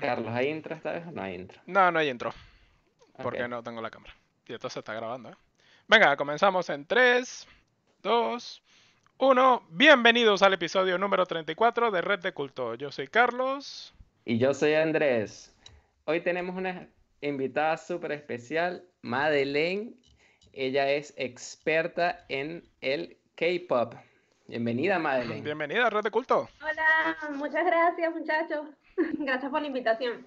Carlos, ¿hay intro esta vez o no hay intro? No, no hay intro. Porque no tengo la cámara. Y esto se está grabando, ¿eh? Venga, comenzamos en 3, 2, 1. Bienvenidos al episodio número 34 de Red de Culto. Yo soy Carlos. Y yo soy Andrés. Hoy tenemos una invitada súper especial, Madeleine. Ella es experta en el K-pop. Bienvenida, Madeleine. Bienvenida a Red de Culto. Hola, muchas gracias muchachos. Gracias por la invitación.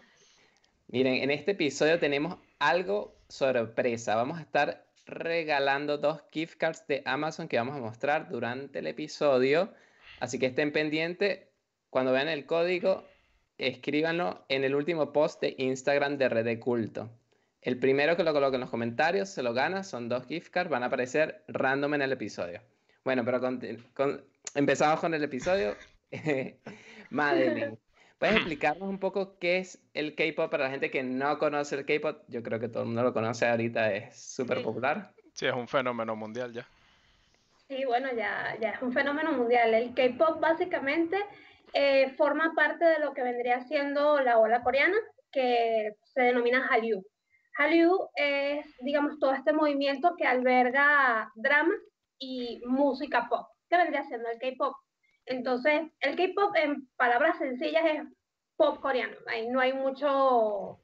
Miren, en este episodio tenemos algo sorpresa. Vamos a estar regalando dos gift cards de Amazon que vamos a mostrar durante el episodio. Así que estén pendientes. Cuando vean el código, escríbanlo en el último post de Instagram de Red de Culto. El primero que lo coloque en los comentarios se lo gana. Son dos gift cards. Van a aparecer random en el episodio. Bueno, pero empezamos con el episodio. Madeleine. ¿Puedes explicarnos un poco qué es el K-pop para la gente que no conoce el K-pop? Yo creo que todo el mundo lo conoce ahorita, es súper Sí. popular. Sí, es un fenómeno mundial ya. Sí, bueno, ya, ya es un fenómeno mundial. El K-pop básicamente eh, forma parte de lo que vendría siendo la ola coreana, que se denomina Hallyu. Hallyu es, digamos, todo este movimiento que alberga drama y música pop, que vendría siendo el K-pop. Entonces, el K-pop en palabras sencillas es pop coreano. Ahí no hay mucho,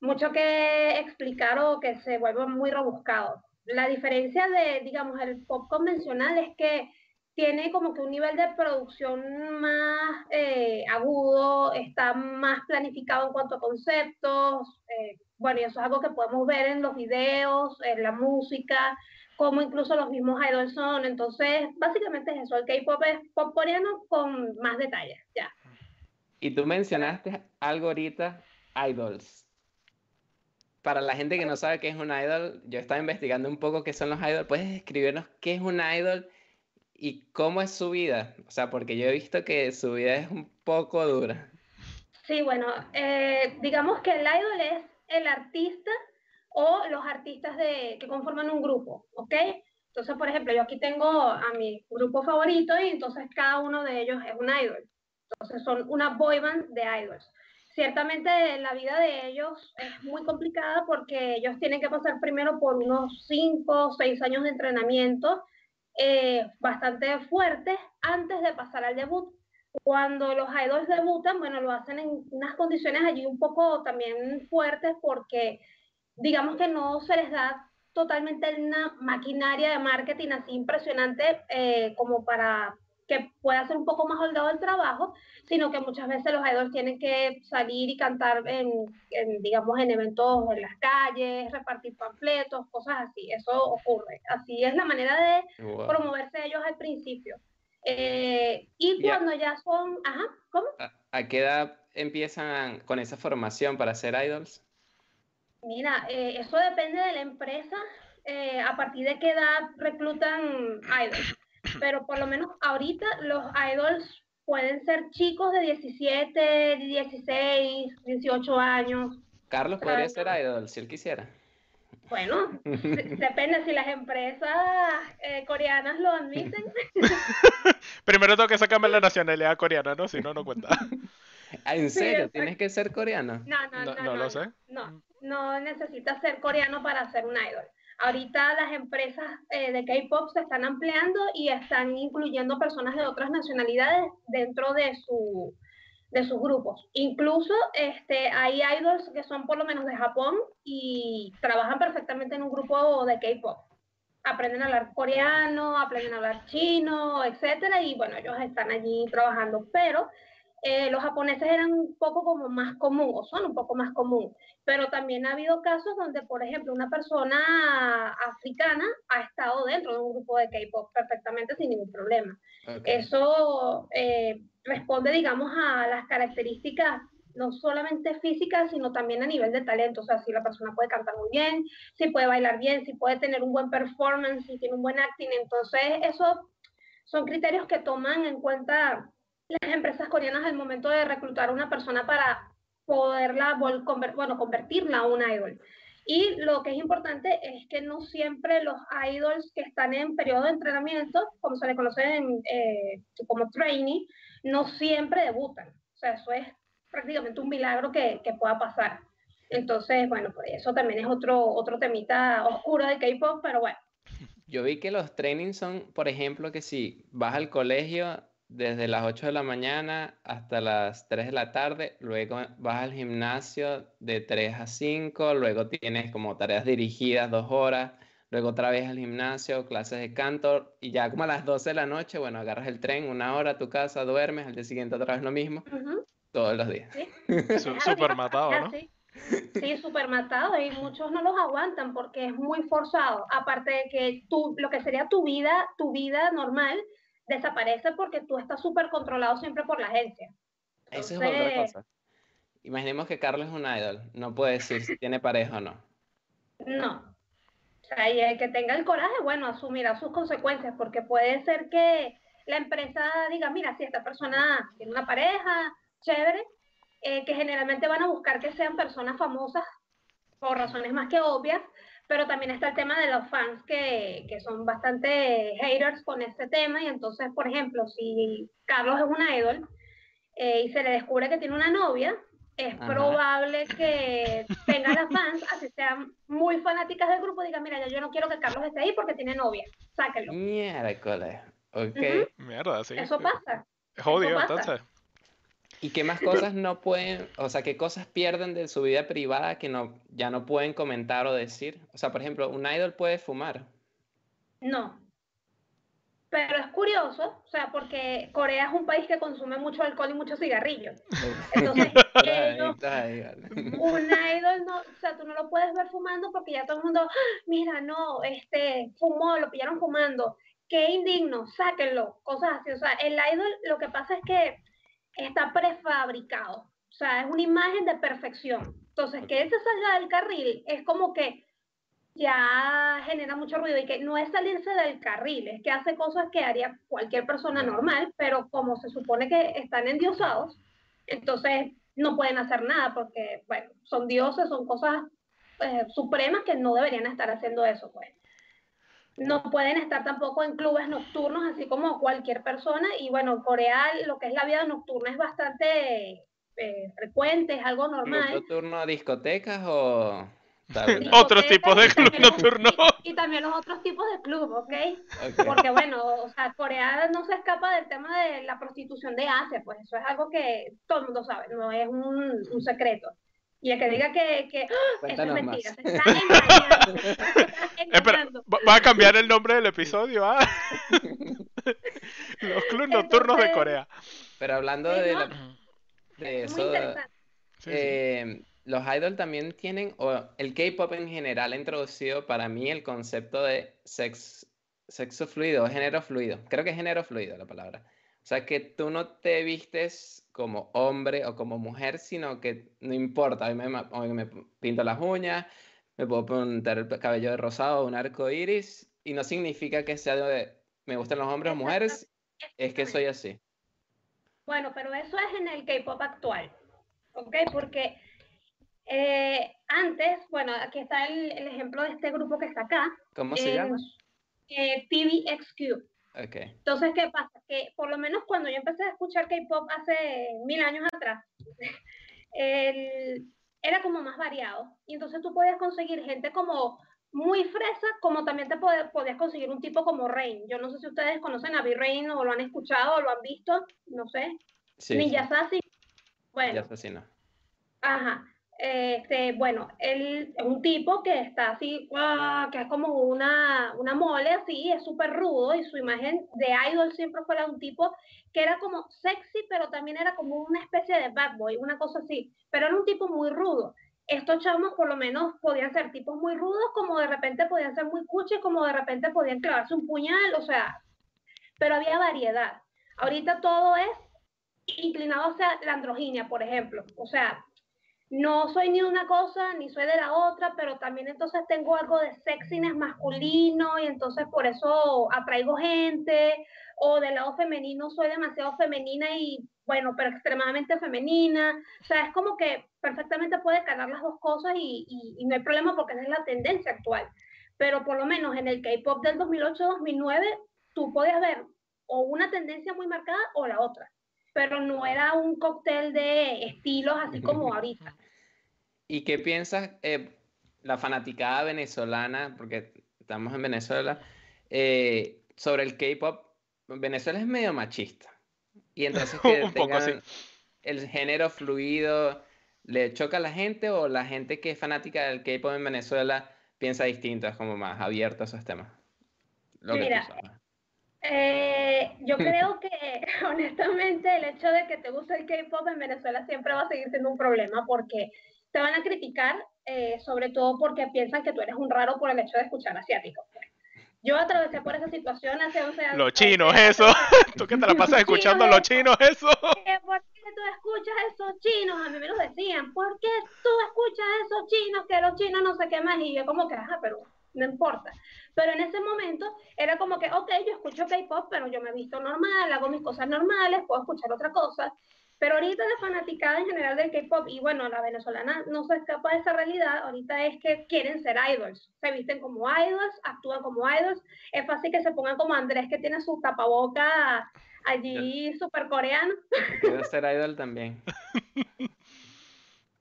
mucho que explicar o que se vuelva muy rebuscado. La diferencia de, digamos, el pop convencional es que tiene como que un nivel de producción más eh, agudo, está más planificado en cuanto a conceptos. eh, bueno, y eso es algo que podemos ver en los videos, en la música, como incluso los mismos idols son. Entonces, básicamente es eso, el K-pop es pop coreano con más detalles, ya. Y tú mencionaste algo ahorita, idols. Para la gente que no sabe qué es un idol, yo estaba investigando un poco qué son los idols. ¿Puedes describirnos qué es un idol y cómo es su vida? O sea, porque yo he visto que su vida es un poco dura. Sí, bueno, eh, digamos que el idol es el artista o los artistas de, que conforman un grupo, ¿ok? Entonces, por ejemplo, yo aquí tengo a mi grupo favorito y entonces cada uno de ellos es un idol. Entonces son una boy band de idols. Ciertamente la vida de ellos es muy complicada porque ellos tienen que pasar primero por unos 5 o 6 años de entrenamiento eh, bastante fuertes antes de pasar al debut cuando los idols debutan, bueno, lo hacen en unas condiciones allí un poco también fuertes porque digamos que no se les da totalmente una maquinaria de marketing así impresionante eh, como para que pueda ser un poco más holgado el trabajo, sino que muchas veces los idols tienen que salir y cantar en, en, digamos, en eventos en las calles, repartir panfletos, cosas así, eso ocurre. Así es la manera de Wow. promoverse ellos al principio. Eh, y cuando ya son, ajá, ¿cómo? ¿A, a qué edad empiezan con esa formación para ser idols? Mira, eh, eso depende de la empresa, eh, a partir de qué edad reclutan idols. Pero por lo menos ahorita los idols pueden ser chicos de 17, 16, 18 años. Carlos podría Ah, ser idol si él quisiera. Bueno, de- depende si las empresas eh, coreanas lo admiten. Primero tengo que sacarme la nacionalidad coreana, ¿no? Si no, no cuenta. Ah, ¿En serio? ¿Tienes que ser coreano? No, no, No, no, no lo no, sé. No, no necesitas ser coreano para ser un idol. Ahorita las empresas eh, de K-pop se están ampliando y están incluyendo personas de otras nacionalidades dentro de su de sus grupos. Incluso este, hay idols que son por lo menos de Japón y trabajan perfectamente en un grupo de K-pop. Aprenden a hablar coreano, aprenden a hablar chino, etcétera, y bueno, ellos están allí trabajando, pero eh, los japoneses eran un poco como más común, o son un poco más común, pero también ha habido casos donde, por ejemplo, una persona africana ha estado dentro de un grupo de K-pop perfectamente sin ningún problema. Ok. Eso eh, responde, digamos, a las características no solamente físicas, sino también a nivel de talento. O sea, si la persona puede cantar muy bien, si puede bailar bien, si puede tener un buen performance, si tiene un buen acting. Entonces, esos son criterios que toman en cuenta las empresas coreanas al momento de reclutar a una persona para poderla, bueno, convertirla a un idol. Y lo que es importante es que no siempre los idols que están en periodo de entrenamiento, como se le conoce en, eh, como trainee, no siempre debutan. O sea, eso es prácticamente un milagro que, que pueda pasar. Entonces, bueno, pues eso también es otro, otro temita oscuro de K-pop, pero bueno. Yo vi que los trainings son, por ejemplo, que si vas al colegio desde las 8 de la mañana hasta las 3 de la tarde, luego vas al gimnasio de 3 a 5, luego tienes como tareas dirigidas dos horas, luego otra vez al gimnasio, clases de canto, y ya como a las 12 de la noche, bueno, agarras el tren, una hora a tu casa, duermes, al día siguiente otra vez lo mismo, todos los días. Sí, Súper matado, ¿no? Sí, súper matado y muchos no los aguantan porque es muy forzado. Aparte de que tú, lo que sería tu vida, tu vida normal, desaparece porque tú estás súper controlado siempre por la agencia. Eso es otra cosa. Imaginemos que Carlos es un idol, no puede decir si tiene pareja o no. No. O sea, y el que tenga el coraje, bueno, asumirá sus consecuencias, porque puede ser que la empresa diga, mira, si esta persona tiene una pareja, chévere, eh, que generalmente van a buscar que sean personas famosas por razones más que obvias, pero también está el tema de los fans que, que son bastante haters con este tema y entonces, por ejemplo, si Carlos es un idol eh, y se le descubre que tiene una novia, es probable que tenga las fans, así sean muy fanáticas del grupo, digan, mira, yo no quiero que Carlos esté ahí porque tiene novia, sáquenlo. Miércoles, ok. Mierda, sí. Eso pasa. Jodido, entonces. ¿Y qué más cosas no pueden, o sea, qué cosas pierden de su vida privada que no, ya no pueden comentar o decir? O sea, por ejemplo, un idol puede fumar. No. Pero es curioso, o sea, porque Corea es un país que consume mucho alcohol y muchos cigarrillos. Entonces, ellos, un idol, no, o sea, tú no lo puedes ver fumando porque ya todo el mundo, ¡Ah! mira, no, este, fumó, lo pillaron fumando. Qué indigno, sáquenlo, cosas así. O sea, el idol, lo que pasa es que está prefabricado. O sea, es una imagen de perfección. Entonces, que él se salga del carril es como que ya genera mucho ruido y que no es salirse del carril, es que hace cosas que haría cualquier persona normal, pero como se supone que están endiosados, entonces no pueden hacer nada porque, bueno, son dioses, son cosas eh, supremas que no deberían estar haciendo eso, pues no pueden estar tampoco en clubes nocturnos, así como cualquier persona. Y bueno, Corea, lo que es la vida nocturna es bastante eh, frecuente, es algo normal. ¿Nocturno a discotecas o...? otros tipos de club nocturno. Y, también los otros tipos de club, ¿okay? ¿ok? Porque bueno, o sea, Corea no se escapa del tema de la prostitución de Asia, pues eso es algo que todo el mundo sabe, no es un, un secreto. Y el que diga que, que eso es mentira, se está engañando. Espera, va a cambiar el nombre del episodio, ¿ah? Los clubes nocturnos de Corea. Pero hablando de, de eso, eh, los idols también tienen, o el K-pop en general ha introducido para mí el concepto de sex, sexo fluido, género fluido. Creo que es género fluido la palabra. O sea, que tú no te vistes como hombre o como mujer, sino que no importa. Mí me, me pinto las uñas, me puedo pintar el cabello de rosado, un arco iris, y no significa que sea de me gustan los hombres o mujeres, es que soy así. Bueno, pero eso es en el K-pop actual, ¿ok? Porque eh, antes, bueno, aquí está el, ejemplo de este grupo que está acá. ¿Cómo se llama? Eh, TVXQ. Okay. Entonces, ¿qué pasa? Que por lo menos cuando yo empecé a escuchar K-pop hace mil años atrás, era como más variado. Y entonces tú podías conseguir gente como muy fresa, como también te podías conseguir un tipo como Rain. Yo no sé si ustedes conocen a B-Rain o lo han escuchado o lo han visto, no sé. Sí, Ninja Sassy. Bueno. Ninja Ajá. Este, bueno, él es un tipo que está así, que es como una, una mole así, es súper rudo y su imagen de idol siempre fue un tipo que era como sexy, pero también era como una especie de bad boy, una cosa así, pero era un tipo muy rudo. Estos chavos por lo menos podían ser tipos muy rudos, como de repente podían ser muy cuches, como de repente podían clavarse un puñal, o sea, pero había variedad. Ahorita todo es inclinado hacia la androginia, por ejemplo, o sea, no soy ni una cosa ni soy de la otra, pero también entonces tengo algo de sexiness masculino y entonces por eso atraigo gente, o del lado femenino soy demasiado femenina y bueno, pero extremadamente femenina. O sea, es como que perfectamente puede calar las dos cosas y, y, no hay problema porque esa es la tendencia actual. Pero por lo menos en el K-pop del 2008-2009, tú podías ver o una tendencia muy marcada o la otra. Pero no era un cóctel de estilos así como ahorita. ¿Y qué piensas, eh, la fanaticada venezolana, porque estamos en Venezuela, eh, sobre el K-pop? Venezuela es medio machista. Y entonces que Un poco, sí. el género fluido, ¿le choca a la gente o la gente que es fanática del K-pop en Venezuela piensa distinto, es como más abierto a esos temas? Lo que tú Mira, sabes. Eh, yo creo que honestamente el hecho de que te guste el K-pop en Venezuela siempre va a seguir siendo un problema porque te van a criticar, eh, sobre todo porque piensan que tú eres un raro por el hecho de escuchar asiático. Yo atravesé por esa situación hace 11 años. Los chinos, eso. Tú que te la pasas escuchando los chinos, eso. ¿Por qué tú escuchas esos chinos? A mí me lo decían. ¿Por qué tú escuchas esos chinos? Que los chinos no sé qué más. Y yo como que, ajá, pero no importa. Pero en ese momento era como que, ok, yo escucho K-pop, pero yo me visto normal, hago mis cosas normales, puedo escuchar otra cosa. Pero ahorita la fanaticada en general del K-pop, y bueno, la venezolana no se escapa de esa realidad, ahorita es que quieren ser idols. Se visten como idols, actúan como idols. Es fácil que se pongan como Andrés, que tiene su tapaboca allí súper coreano. Quiero ser idol también.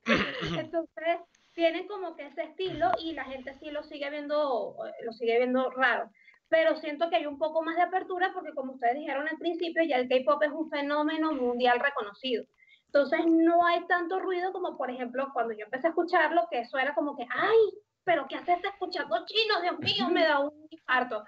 Entonces, tienen como que ese estilo y la gente sí lo sigue viendo, eh, lo sigue viendo raro. Pero siento que hay un poco más de apertura porque como ustedes dijeron al principio, ya el K-pop es un fenómeno mundial reconocido. Entonces no hay tanto ruido como por ejemplo cuando yo empecé a escucharlo, que eso era como que, ay, pero ¿qué haces escuchando chino? Dios mío, me da un infarto.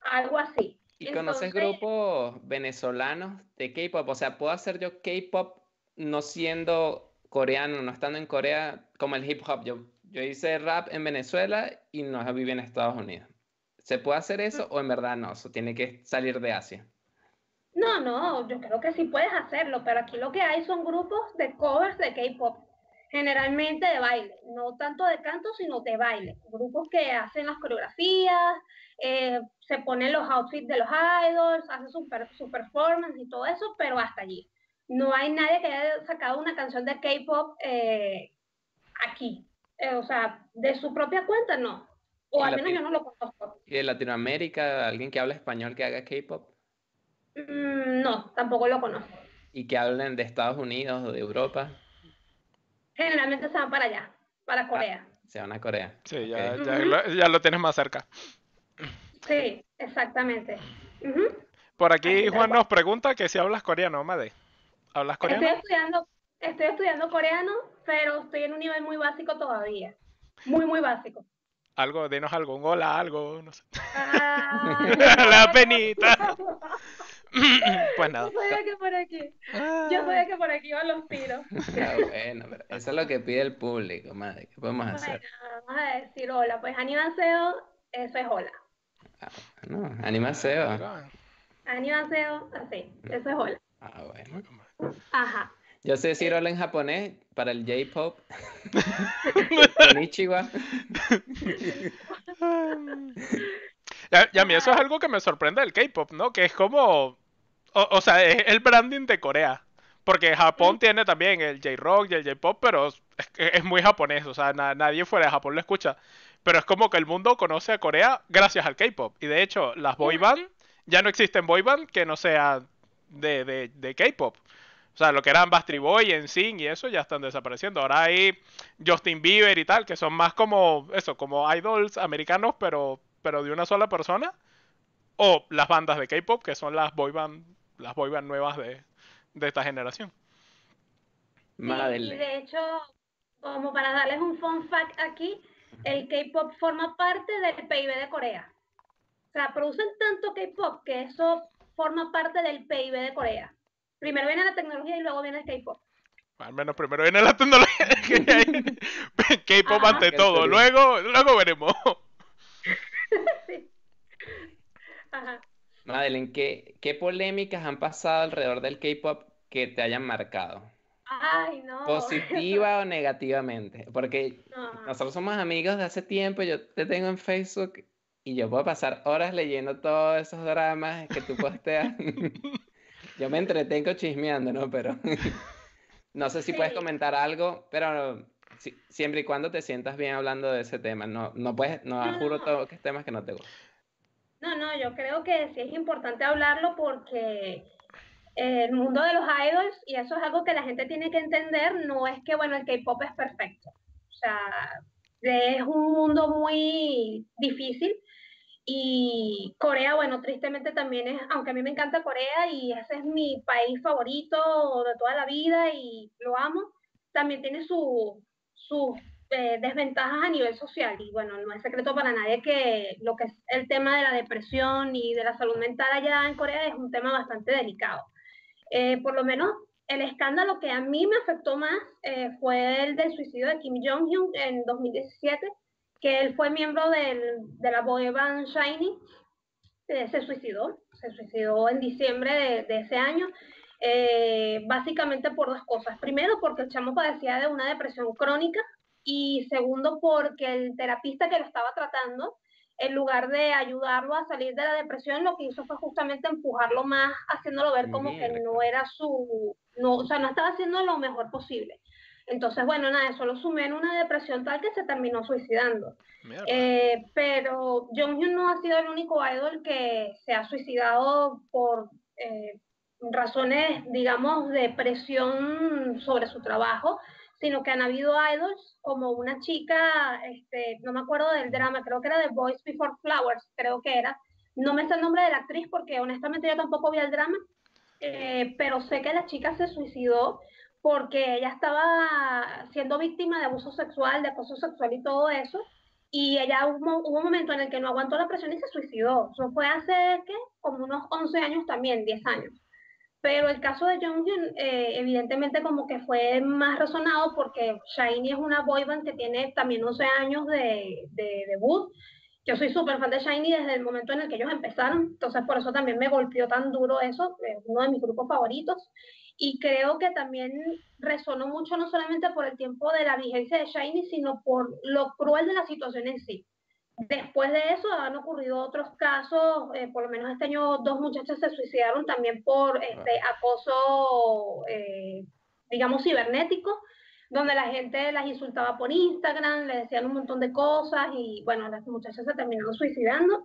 Algo así. ¿Y conoces Entonces- grupos venezolanos de K-pop? O sea, ¿puedo hacer yo K-pop no siendo coreano, no estando en Corea, como el hip hop? Yo, yo hice rap en Venezuela y no viví en Estados Unidos. ¿Se puede hacer eso o en verdad no? Eso tiene que salir de Asia. No, no, yo creo que sí puedes hacerlo, pero aquí lo que hay son grupos de covers de K-pop, generalmente de baile, no tanto de canto, sino de baile. Grupos que hacen las coreografías, eh, se ponen los outfits de los idols, hacen su, per- su performance y todo eso, pero hasta allí. No hay nadie que haya sacado una canción de K-pop eh, aquí. Eh, o sea, de su propia cuenta, no. O al menos yo no lo conozco. ¿Y de Latinoamérica, alguien que habla español que haga K-pop? Mm, no, tampoco lo conozco. ¿Y que hablen de Estados Unidos o de Europa? Generalmente se van para allá, para Corea. Se van a Corea. Sí, ya, ya, lo, ya lo tienes más cerca. Sí, exactamente. Por aquí Juan nos pregunta que si hablas coreano, Made. ¿Hablas coreano? Estoy estudiando, estoy estudiando coreano, pero estoy en un nivel muy básico todavía. Muy, muy básico. Algo, dinos algo, un hola, algo, no sé. Ah, La penita. Pues nada. Yo sabía que por aquí, yo sabía que por aquí van los tiros. Ah, bueno, pero eso es lo que pide el público, madre. ¿Qué podemos hacer? Bueno, vamos a decir hola. Pues animaseo, eso es hola. No, animaseo. Animaseo, así, eso es hola. Ah, bueno. Ajá. Yo sé decir hola en japonés para el J-pop. Konnichiwa. Ya, y a mí eso es algo que me sorprende del K-pop, ¿no? Que es como. O, o sea, es el branding de Corea. Porque Japón tiene también el J-rock y el J-pop, pero es, es muy japonés. O sea, na- nadie fuera de Japón lo escucha. Pero es como que el mundo conoce a Corea gracias al K-pop. Y de hecho, las boy band, ya no existen boy band que no sea de, de, de K-pop. O sea, lo que eran Bastry Boy, NSYNC y eso ya están desapareciendo. Ahora hay Justin Bieber y tal, que son más como eso, como idols americanos, pero, pero de una sola persona. O las bandas de K-pop, que son las boy band, las boy band nuevas de, de esta generación. Sí, y de hecho, como para darles un fun fact aquí, el K-pop forma parte del PIB de Corea. O sea, producen tanto K-pop que eso forma parte del PIB de Corea. Primero viene la tecnología y luego viene el K-pop. Al menos primero viene la tecnología. K-pop ante todo. Luego, luego veremos. Sí. Ajá. Madeline, ¿qué, qué polémicas han pasado alrededor del K-pop que te hayan marcado? Ay, no. ¿Positiva o negativamente? Porque No. nosotros somos amigos de hace tiempo, yo te tengo en Facebook y yo puedo pasar horas leyendo todos esos dramas que tú posteas. Yo me entretengo chismeando, ¿no? Pero no sé si puedes comentar algo, pero si- siempre y cuando te sientas bien hablando de ese tema. No, no puedes, no No, juro no. toques temas que no te gustan. No, no, yo creo que sí es importante hablarlo porque el mundo de los idols, y eso es algo que la gente tiene que entender, no es que, bueno, el K-pop es perfecto. O sea, es un mundo muy difícil. Y Corea, bueno, tristemente también es, aunque a mí me encanta Corea y ese es mi país favorito de toda la vida y lo amo, también tiene sus eh, desventajas a nivel social. Y bueno, no es secreto para nadie que lo que es el tema de la depresión y de la salud mental allá en Corea es un tema bastante delicado. Eh, por lo menos el escándalo que a mí me afectó más eh, fue el del suicidio de Kim Jong-un en 2017, que él fue miembro del, de la boy band Shiny, eh, se suicidó, se suicidó en diciembre de, de ese año, básicamente por dos cosas. Primero, porque el chamo padecía de una depresión crónica y segundo, porque el terapista que lo estaba tratando en lugar de ayudarlo a salir de la depresión, lo que hizo fue justamente empujarlo más, haciéndolo ver como que no era su, no, o sea, no estaba haciendo lo mejor posible. Entonces, bueno, nada, eso lo sumé en una depresión tal que se terminó suicidando. Eh, pero Jonghyun no ha sido el único idol que se ha suicidado por eh, razones, digamos, de presión sobre su trabajo sino que han habido idols como una chica, este, no me acuerdo del drama, creo que era de Boys Before Flowers, creo que era. No me sé el nombre de la actriz porque honestamente yo tampoco vi el drama, eh, pero sé que la chica se suicidó porque ella estaba siendo víctima de abuso sexual, de acoso sexual y todo eso, y ella hubo, hubo, un momento en el que no aguantó la presión y se suicidó. Eso fue hace, ¿qué? Como unos 11 años también, 10 años. Pero el caso de Jonghyun, eh, evidentemente como que fue más resonado porque Shiny es una boyband que tiene también 11 años de, de debut. Yo soy súper fan de Shiny desde el momento en el que ellos empezaron, entonces por eso también me golpeó tan duro eso, es uno de mis grupos favoritos. Y creo que también resonó mucho no solamente por el tiempo de la vigencia de Shiny, sino por lo cruel de la situación en sí. Después de eso han ocurrido otros casos, eh, por lo menos este año dos muchachas se suicidaron también por este acoso, eh, digamos, cibernético, donde la gente las insultaba por Instagram, le decían un montón de cosas y bueno, las muchachas se terminaron suicidando.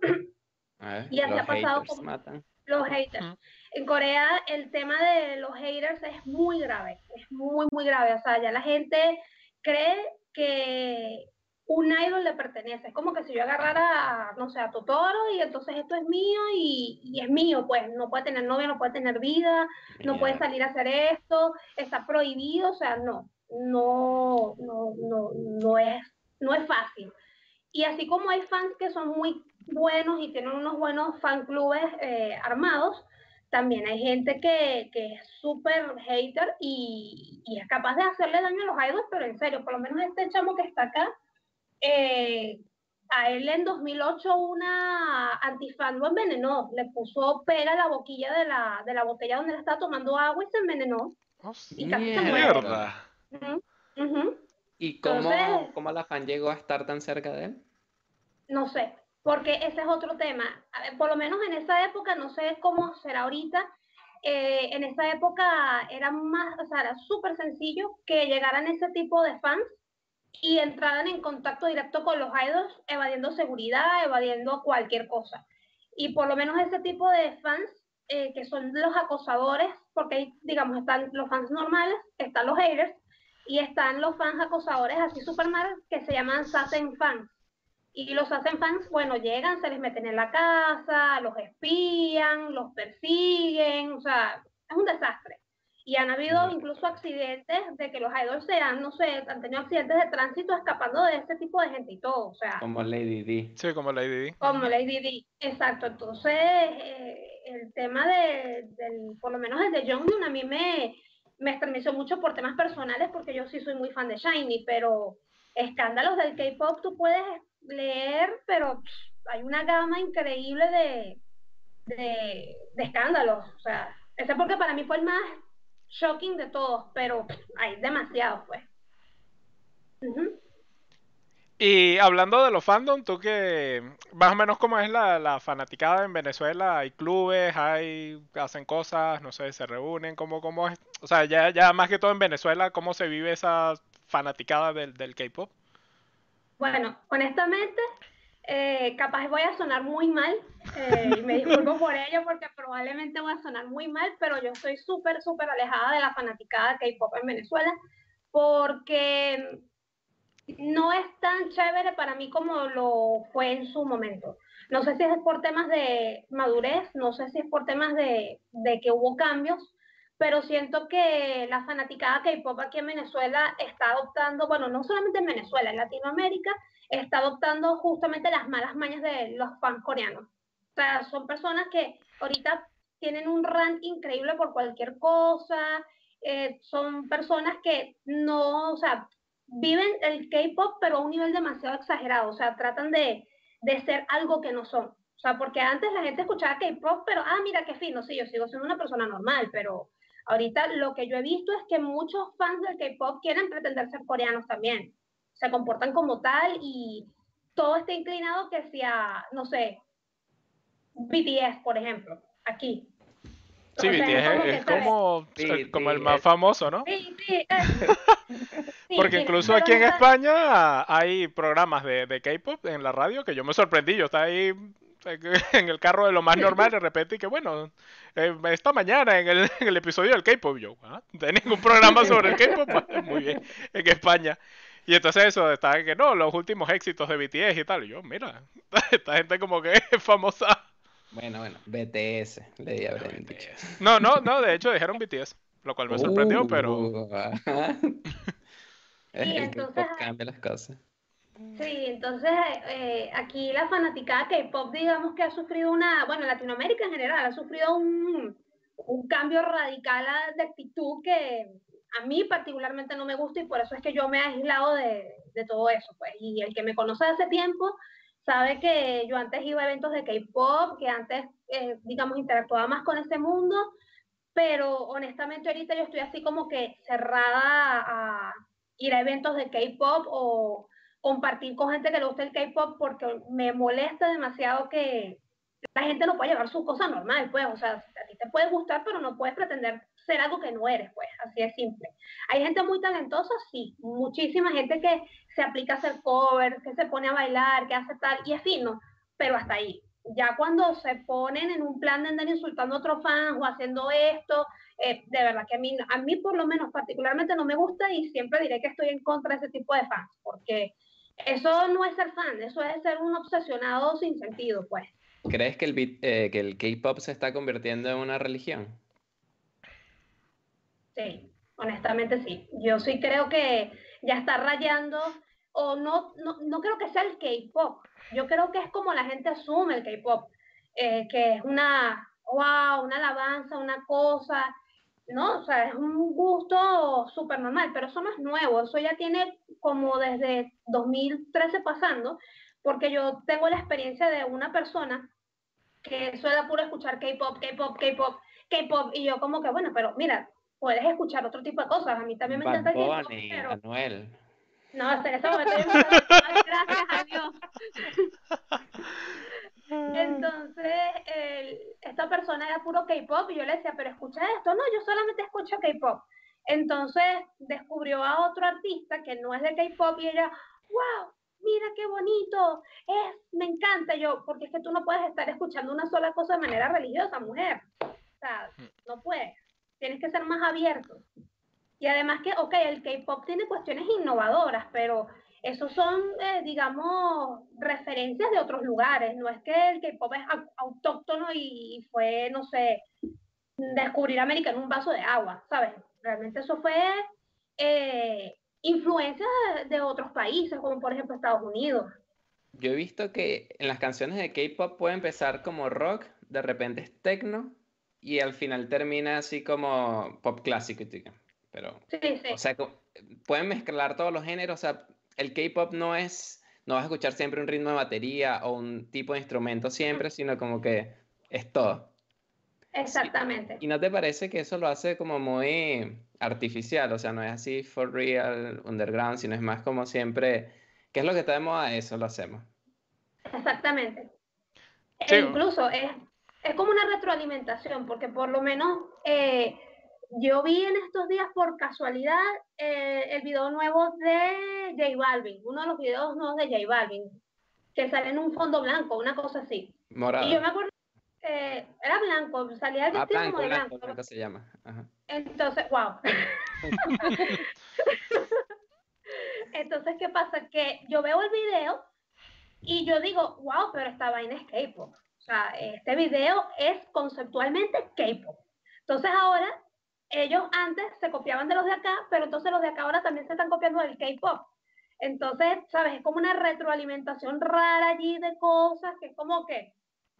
y así ha pasado con los haters. En Corea el tema de los haters es muy grave, es muy, muy grave. O sea, ya la gente cree que un idol le pertenece. Es como que si yo agarrara, no sé, a Totoro y entonces esto es mío y, es mío, pues no puede tener novia, no puede tener vida, no puede salir a hacer esto, está prohibido, o sea, no, no, no, no, no es, no es fácil. Y así como hay fans que son muy buenos y tienen unos buenos fan clubes eh, armados, también hay gente que, que es súper hater y, y, es capaz de hacerle daño a los idols, pero en serio, por lo menos este chamo que está acá, eh, a él en 2008 una antifan lo envenenó, le puso pera a la boquilla de la, de la botella donde él estaba tomando agua y se envenenó. Oh, y casi. ¿Y cómo, cómo la fan llegó a estar tan cerca de él? No sé, porque ese es otro tema. por lo menos en esa época, no sé cómo será ahorita, eh, en esa época era más, o sea, era súper sencillo que llegaran ese tipo de fans y entraran en contacto directo con los idols, evadiendo seguridad, evadiendo cualquier cosa. Y por lo menos ese tipo de fans, eh, que son los acosadores, porque digamos, están los fans normales, están los haters, y están los fans acosadores así super mal, que se llaman Sassen fans. Y los hacen fans, bueno, llegan, se les meten en la casa, los espían, los persiguen, o sea, es un desastre. Y han habido incluso accidentes de que los idols se han, no sé, han tenido accidentes de tránsito escapando de ese tipo de gente y todo, o sea. Como Lady D. Sí, como Lady D. Como Lady D, exacto. Entonces, eh, el tema de, del, por lo menos el de Jonghyun a mí me, me estremeció mucho por temas personales porque yo sí soy muy fan de Shiny, pero escándalos del K-pop tú puedes leer, pero hay una gama increíble de, de, escándalos. O sea, ese porque para mí fue el más shocking de todos, pero hay demasiados, pues. Y hablando de los fandom, tú que más o menos cómo es la, la, fanaticada en Venezuela, hay clubes, hay hacen cosas, no sé, se reúnen, cómo, cómo es, o sea, ya, ya más que todo en Venezuela, ¿cómo se vive esa fanaticada del, K-pop? Bueno, honestamente, Eh, capaz voy a sonar muy mal, eh, y me disculpo por ello porque probablemente voy a sonar muy mal, pero yo estoy súper, súper alejada de la fanaticada K-pop en Venezuela porque no es tan chévere para mí como lo fue en su momento. No sé si es por temas de madurez, no sé si es por temas de, de que hubo cambios, pero siento que la fanaticada K-pop aquí en Venezuela está adoptando, bueno, no solamente en Venezuela, en Latinoamérica, está adoptando justamente las malas mañas de los fans coreanos. O sea, son personas que ahorita tienen un rank increíble por cualquier cosa, eh, son personas que no, o sea, viven el K-pop, pero a un nivel demasiado exagerado, o sea, tratan de, de ser algo que no son. O sea, porque antes la gente escuchaba K-pop, pero, ah, mira qué fino, sí, yo sigo siendo una persona normal, pero Ahorita lo que yo he visto es que muchos fans del K-pop quieren pretender ser coreanos también. Se comportan como tal y todo está inclinado que sea, no sé, BTS, por ejemplo, aquí. Sí, BTS es, como, como, el más famoso, ¿no? Sí, sí. Porque incluso aquí en España hay programas de, de K-pop en la radio que yo me sorprendí. Yo estaba ahí en el carro de lo más normal de repente y que bueno, eh, esta mañana en el, en el, episodio del K-pop yo, ¿ah? ¿De ningún programa sobre el K-pop? Muy bien, en España. Y entonces eso, está que no, los últimos éxitos de BTS y tal. Y yo, mira, esta gente como que es famosa. Bueno, bueno, BTS, le haber dicho. No, no, no, de hecho dijeron BTS, lo cual me sorprendió, pero... Y entonces... cambia las cosas. Sí, entonces eh, aquí la fanaticada K-pop, digamos que ha sufrido una, bueno, Latinoamérica en general ha sufrido un, un cambio radical de actitud que a mí particularmente no me gusta y por eso es que yo me he aislado de, de todo eso, pues. Y el que me conoce hace tiempo sabe que yo antes iba a eventos de K-pop, que antes, eh, digamos, interactuaba más con ese mundo, pero honestamente ahorita yo estoy así como que cerrada a ir a eventos de K-pop o compartir con gente que le gusta el K-pop porque me molesta demasiado que la gente no puede llevar su cosa normal, pues, o sea, a ti te puede gustar, pero no puedes pretender ser algo que no eres, pues, así de simple. Hay gente muy talentosa, sí, muchísima gente que se aplica a hacer covers, que se pone a bailar, que hace tal, y es fino, pero hasta ahí. Ya cuando se ponen en un plan de andar insultando a otros fans o haciendo esto, eh, de verdad que a mí, a mí por lo menos particularmente no me gusta y siempre diré que estoy en contra de ese tipo de fans, porque eso no es ser fan, eso es ser un obsesionado sin sentido, pues. ¿Crees que el, eh, que el K-pop se está convirtiendo en una religión? Sí, honestamente sí. Yo sí creo que ya está rayando, o no, no, no creo que sea el K-pop. Yo creo que es como la gente asume el K-pop, eh, que es una, wow, una alabanza, una cosa, ¿no? O sea, es un gusto súper normal, pero eso no es nuevo, eso ya tiene como desde 2013 pasando, porque yo tengo la experiencia de una persona que era puro escuchar K-pop, K-pop, K-pop, K-pop, y yo como que, bueno, pero mira, puedes escuchar otro tipo de cosas, a mí también me encanta K-pop, pero... Anuel. No, hasta ese momento gracias a Dios. Entonces, esta persona era puro K-pop y yo le decía, pero escucha esto. No, yo solamente escucho K-pop. Entonces descubrió a otro artista que no es de K-pop y ella, wow, mira qué bonito, es, me encanta yo, porque es que tú no puedes estar escuchando una sola cosa de manera religiosa, mujer. O sea, no puedes. Tienes que ser más abierto. Y además que, ok, el K-pop tiene cuestiones innovadoras, pero esos son, eh, digamos, referencias de otros lugares. No es que el K-pop es autóctono y fue, no sé, descubrir América en un vaso de agua, ¿sabes? Realmente eso fue eh, influencia de, otros países, como por ejemplo Estados Unidos. Yo he visto que en las canciones de K-pop puede empezar como rock, de repente es techno y al final termina así como pop clásico. Pero, sí, sí. o sea, pueden mezclar todos los géneros, o sea, el K-pop no es, no vas a escuchar siempre un ritmo de batería o un tipo de instrumento siempre, sino como que es todo. Exactamente. ¿Y no te parece que eso lo hace como muy artificial? O sea, no es así for real, underground, sino es más como siempre, ¿qué es lo que está de moda? Eso lo hacemos. Exactamente. E incluso es, es, como una retroalimentación, porque por lo menos eh, yo vi en estos días por casualidad eh, el video nuevo de J Balvin, uno de los videos nuevos de J Balvin. que sale en un fondo blanco, una cosa así. Morado. Y yo me acuerdo, eh, era blanco, salía el Ah, vestido blanco, como de blanco, blanco. blanco se llama. Ajá. Entonces, wow. Entonces, ¿qué pasa? Que yo veo el video y yo digo, wow, pero esta vaina es K-pop. O sea, este video es conceptualmente K-pop. Entonces ahora, ellos antes se copiaban de los de acá, pero entonces los de acá ahora también se están copiando del K-pop. Entonces, ¿sabes? Es como una retroalimentación rara allí de cosas que es como que,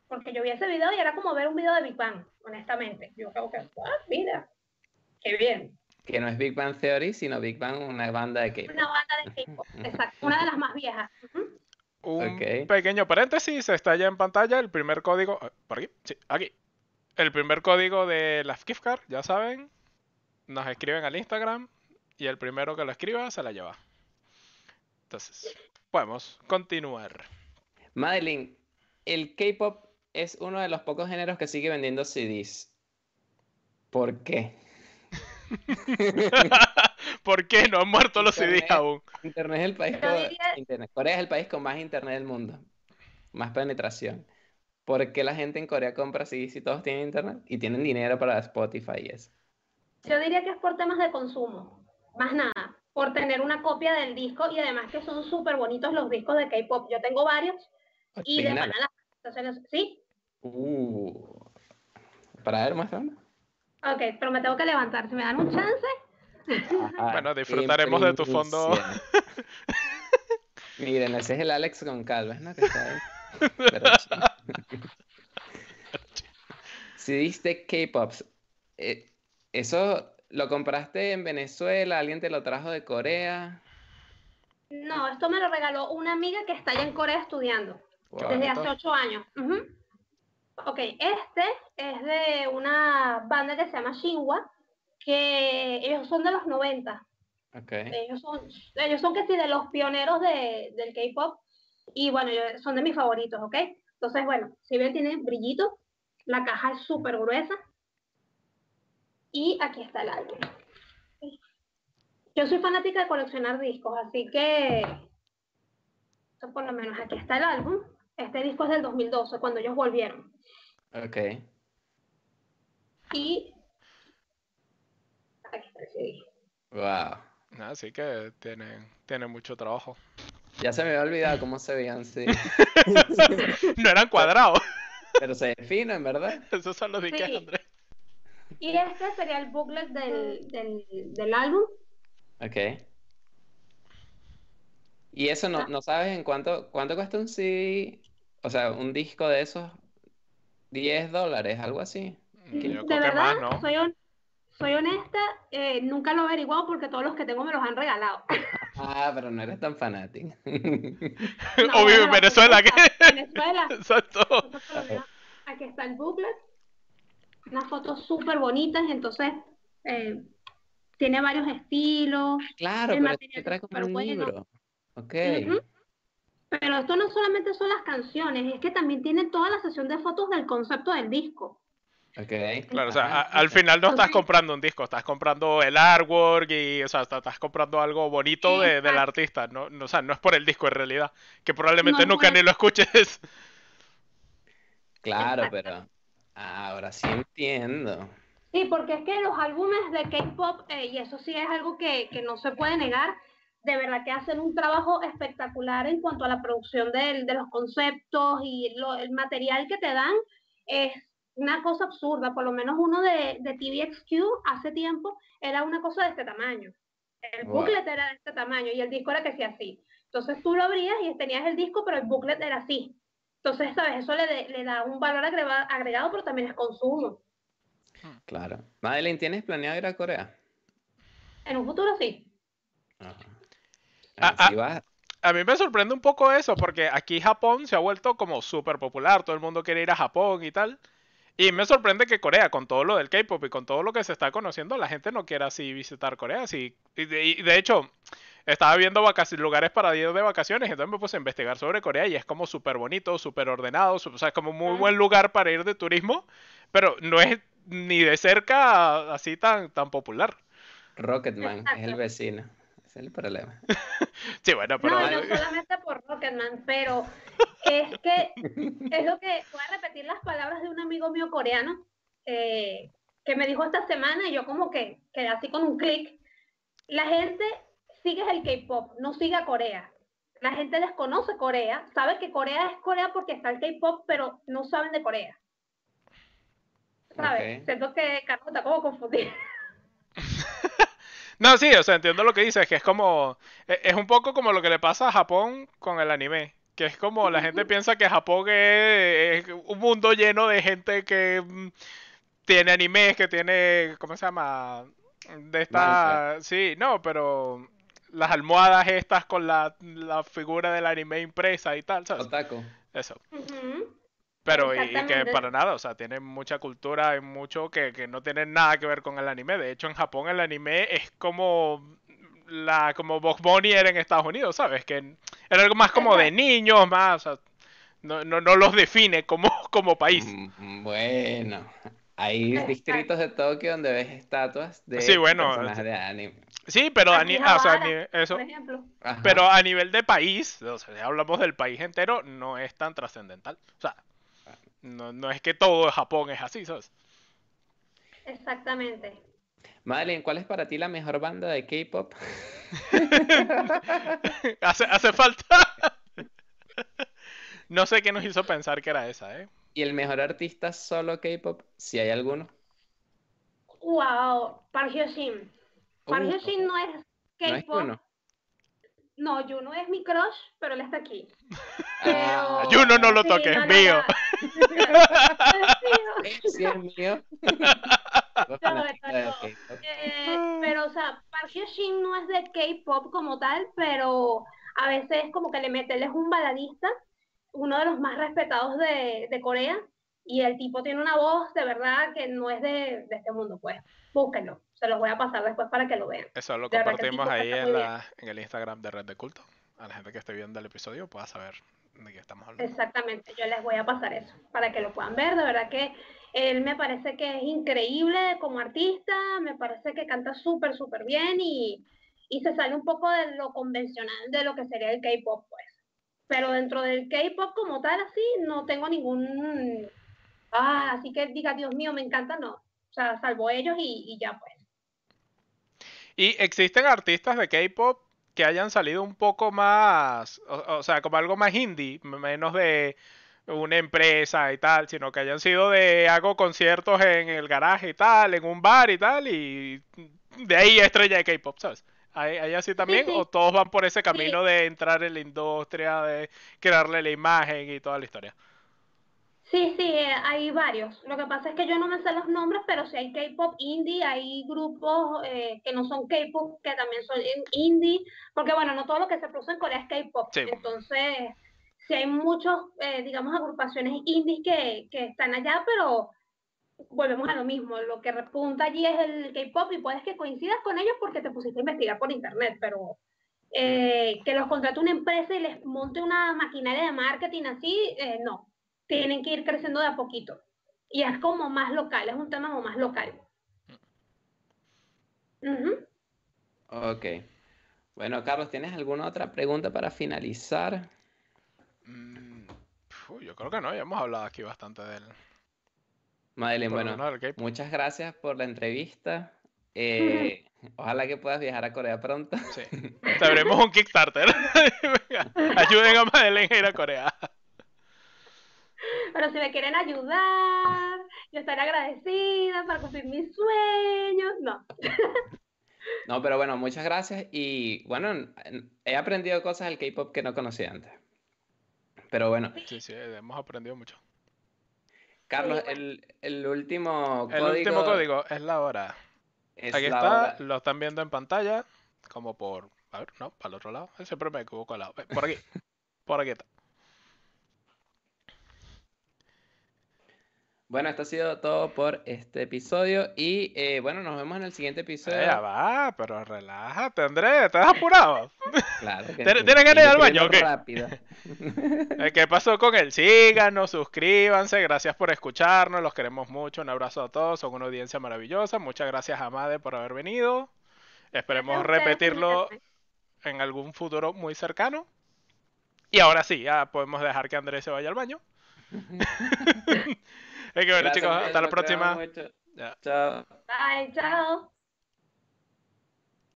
porque yo vi ese video y era como ver un video de Big Bang, honestamente. Yo creo que, ah, mira, qué bien. Que no es Big Bang Theory, sino Big Bang, una banda de K-pop. Una banda de K-pop, exacto, una de las más viejas. Un pequeño paréntesis, está ya en pantalla el primer código. eh, ¿Por aquí? Sí, aquí. El primer código de las gift card, ya saben. Nos escriben al Instagram y el primero que lo escriba se la lleva. Entonces, podemos continuar. Madeline, el K-pop es uno de los pocos géneros que sigue vendiendo CDs. ¿Por qué? ¿Por qué no han muerto los CDs aún? Internet es el país con internet. Corea es el país con más internet del mundo. Más penetración. ¿Por qué la gente en Corea compra CDs si todos tienen internet? Y tienen dinero para Spotify y eso. Yo diría que es por temas de consumo, más nada, por tener una copia del disco y además que son súper bonitos los discos de K-pop. Yo tengo varios y de Original. pana las presentaciones- Sí, Uh. Para ver, muéstrame. ok, pero me tengo que levantar. Si me dan un chance, Ajá, Bueno, disfrutaremos de tu fondo. Miren, ese es el Alex con Calvas, ¿no? Que está ahí. Pero chido. Si diste K-Pops, eh, ¿eso lo compraste en Venezuela? ¿Alguien te lo trajo de Corea? no, esto me lo regaló una amiga que está allá en Corea estudiando. Wow. desde hace ocho años. Ujú. Ok, este es de una banda que se llama Shinwa, que ellos son de los 90. Ok. Ellos son, ellos son que sí de los pioneros de, del K-pop. Y bueno, son de mis favoritos, ¿ok? Entonces, bueno, si ven, tiene brillito. La caja es súper gruesa. Y aquí está el álbum. Yo soy fanática de coleccionar discos, así que. por lo menos aquí está el álbum. Este disco es del 2012, cuando ellos volvieron. Ok. Y. Aquí está el CD. Wow. Así que tienen, tienen mucho trabajo. Ya se me había olvidado cómo se veían, sí. No eran cuadrados. Pero se ve fino, en verdad. Esos son los de Ikea, Sí. Andrés. Y este sería el booklet del, del, del álbum. Ok. Y eso no, no sabes en cuánto, cuánto cuesta un CD, o sea, un disco de esos, 10 dólares, algo así. Yo de creo que verdad, más, ¿no? soy, hon- soy honesta, eh, nunca lo he averiguado porque todos los que tengo me los han regalado. Ah, pero no eres tan fanático. No, o vive en Venezuela, ¿qué? Venezuela. Exacto. Aquí está el booklet. Unas fotos súper bonitas, entonces eh, tiene varios estilos. Claro, El pero material trae como un bueno. libro. Ok. Pero esto no solamente son las canciones, es que también tiene toda la sesión de fotos del concepto del disco. Ok. Claro, o sea, a- al final no estás comprando un disco, estás comprando el artwork y, o sea, estás, comprando algo bonito de- del artista, no, no, o sea, no es por el disco en realidad, que probablemente No, nunca bueno. ni lo escuches. Claro, pero ahora sí entiendo. Sí, porque es que los álbumes de K-pop, eh, y eso sí es algo que, que no se puede negar, de verdad que hacen un trabajo espectacular en cuanto a la producción del- de los conceptos y lo- el material que te dan es una cosa absurda. Por lo menos uno de, de TVXQ hace tiempo era una cosa de este tamaño. El Wow. booklet era de este tamaño y el disco era que sí así. Entonces tú lo abrías y tenías el disco, pero el booklet era así. Entonces, ¿sabes? Eso le, de- le da un valor agrega- agregado, pero también es consumo. Claro. Madeline, ¿tienes planeado ir a Corea? En un futuro sí. Ajá. Ah, Ah, si ah. A mí me sorprende un poco eso, porque aquí Japón se ha vuelto como súper popular, todo el mundo quiere ir a Japón y tal. Y me sorprende que Corea, con todo lo del K-pop y con todo lo que se está conociendo, la gente no quiera así visitar Corea. Así, y, de, y de hecho, estaba viendo lugares para ir de vacaciones, entonces me puse a investigar sobre Corea y es como súper bonito, súper ordenado, o sea, es como un muy buen lugar para ir de turismo, pero no es ni de cerca así tan, tan popular. Rocketman es el vecino. Ese es el problema. Sí, bueno, pero... No, no solamente por Rocketman, pero es que es lo que voy a repetir las palabras de un amigo mío coreano eh, que me dijo esta semana y yo como que quedé así con un clic. La gente sigue el K-pop, no sigue a Corea. La gente desconoce Corea, sabe que Corea es Corea porque está el K-pop, pero no saben de Corea. ¿Sabes? Siento que Carlos está como confundido. No, sí, o sea, entiendo lo que dices, que es como. E, es un poco como lo que le pasa a Japón con el anime. Que es como la gente piensa que Japón es, un mundo lleno de gente que mm, tiene animes, que tiene. ¿Cómo se llama? De esta. Sí, no, pero las almohadas estas con la, la, figura del anime impresa y tal, ¿sabes? Otaku. Eso. Pero y, que para nada, o sea, tiene mucha cultura y mucho que, que, no tiene nada que ver con el anime. De hecho, en Japón el anime es como la como Box Bunny era en Estados Unidos, ¿sabes? Que era algo más como de niños, más, o sea, no, no, no los define como, como país. Mm, bueno, hay distritos de Tokio donde ves estatuas de sí, bueno, personajes de anime. Sí, pero a, o sea, eso, pero a nivel de país, o sea, si hablamos del país entero, no es tan trascendental. O sea, no, no es que todo Japón es así, ¿sabes? Exactamente. Madeline, ¿cuál es para ti la mejor banda de K-pop? hace, hace falta. no sé qué nos hizo pensar que era esa, ¿eh? ¿Y el mejor artista solo K-pop? Si hay alguno. Wow, Park Hyo-shin. Park uh, Hyo-shin no es K-pop. No, Juno es mi crush, pero él está aquí. Ah, Juno no lo toques, es mío. Sí, es mío. Eh, pero, o sea, Park Hyo-shin no es de K-pop como tal, pero a veces como que le mete, él es un baladista, uno de los más respetados de, de Corea, y el tipo tiene una voz de verdad que no es de, de este mundo, pues. Búsquenlo se los voy a pasar después para que lo vean. Eso lo compartimos ahí en, la, en, el Instagram de Red de Culto. A la gente que esté viendo el episodio pueda saber de qué estamos hablando. Exactamente, yo les voy a pasar eso para que lo puedan ver. De verdad que él me parece que es increíble como artista, me parece que canta súper, súper bien y, y se sale un poco de lo convencional de lo que sería el K-pop, pues. Pero dentro del K-pop como tal, así, no tengo ningún. Ah, así que diga, Dios mío, me encanta, no. O sea, salvo ellos y, y ya, pues. Y existen artistas de K-pop que hayan salido un poco más, o, sea, como algo más indie, menos de una empresa y tal, sino que hayan sido de hago conciertos en el garaje y tal, en un bar y tal, y de ahí estrella de K-pop, ¿sabes? ¿Hay, así también? ¿O todos van por ese camino de entrar en la industria, de crearle la imagen y toda la historia? Sí, sí, eh, hay varios. Lo que pasa es que yo no me sé los nombres, pero sí hay K-pop indie, hay grupos eh, que no son K-pop, que también son indie, porque bueno, no todo lo que se produce en Corea es K-pop. Entonces, sí hay muchos, eh, digamos, agrupaciones indies que, que están allá, pero volvemos a lo mismo. Lo que repunta allí es el K-pop y puedes que coincidas con ellos porque te pusiste a investigar por internet, pero que los contrate una empresa y les monte una maquinaria de marketing así, no tienen que ir creciendo de a poquito. Y es como más local, es un tema como más local. Ok. Bueno, Carlos, ¿tienes alguna otra pregunta para finalizar? Mm, yo creo que no, ya hemos hablado aquí bastante de él. Madeleine, bueno, muchas gracias por la entrevista. Eh, ojalá que puedas viajar a Corea pronto. Sí. Te un Kickstarter. Ayuden a Madeleine a ir a Corea. Pero si me quieren ayudar, yo estaré agradecida para cumplir mis sueños. No. No, pero bueno, muchas gracias. Y bueno, he aprendido cosas del K-pop que no conocía antes. Pero bueno. Sí, sí, hemos aprendido mucho. Carlos, el, el, último código. El último código es la hora. Aquí está, lo están viendo en pantalla, como por. A ver, no, para el otro lado. Siempre me equivoco al lado. Por aquí. por aquí está. Bueno, esto ha sido todo por este episodio y eh, bueno, nos vemos en el siguiente episodio. Ya va, pero relájate, Andrés, ¿estás apurado? Claro. Que ¿Tienes que ir al baño qué? Rápido. Eh, ¿Qué pasó con él? Síganos, suscríbanse, gracias por escucharnos, los queremos mucho, un abrazo a todos, son una audiencia maravillosa, muchas gracias a Made por haber venido, esperemos repetirlo en algún futuro muy cercano Y ahora sí, ya podemos dejar que Andrés se vaya al baño. es que bueno, Gracias, chicos, hasta la próxima. Chao. Bye, chao.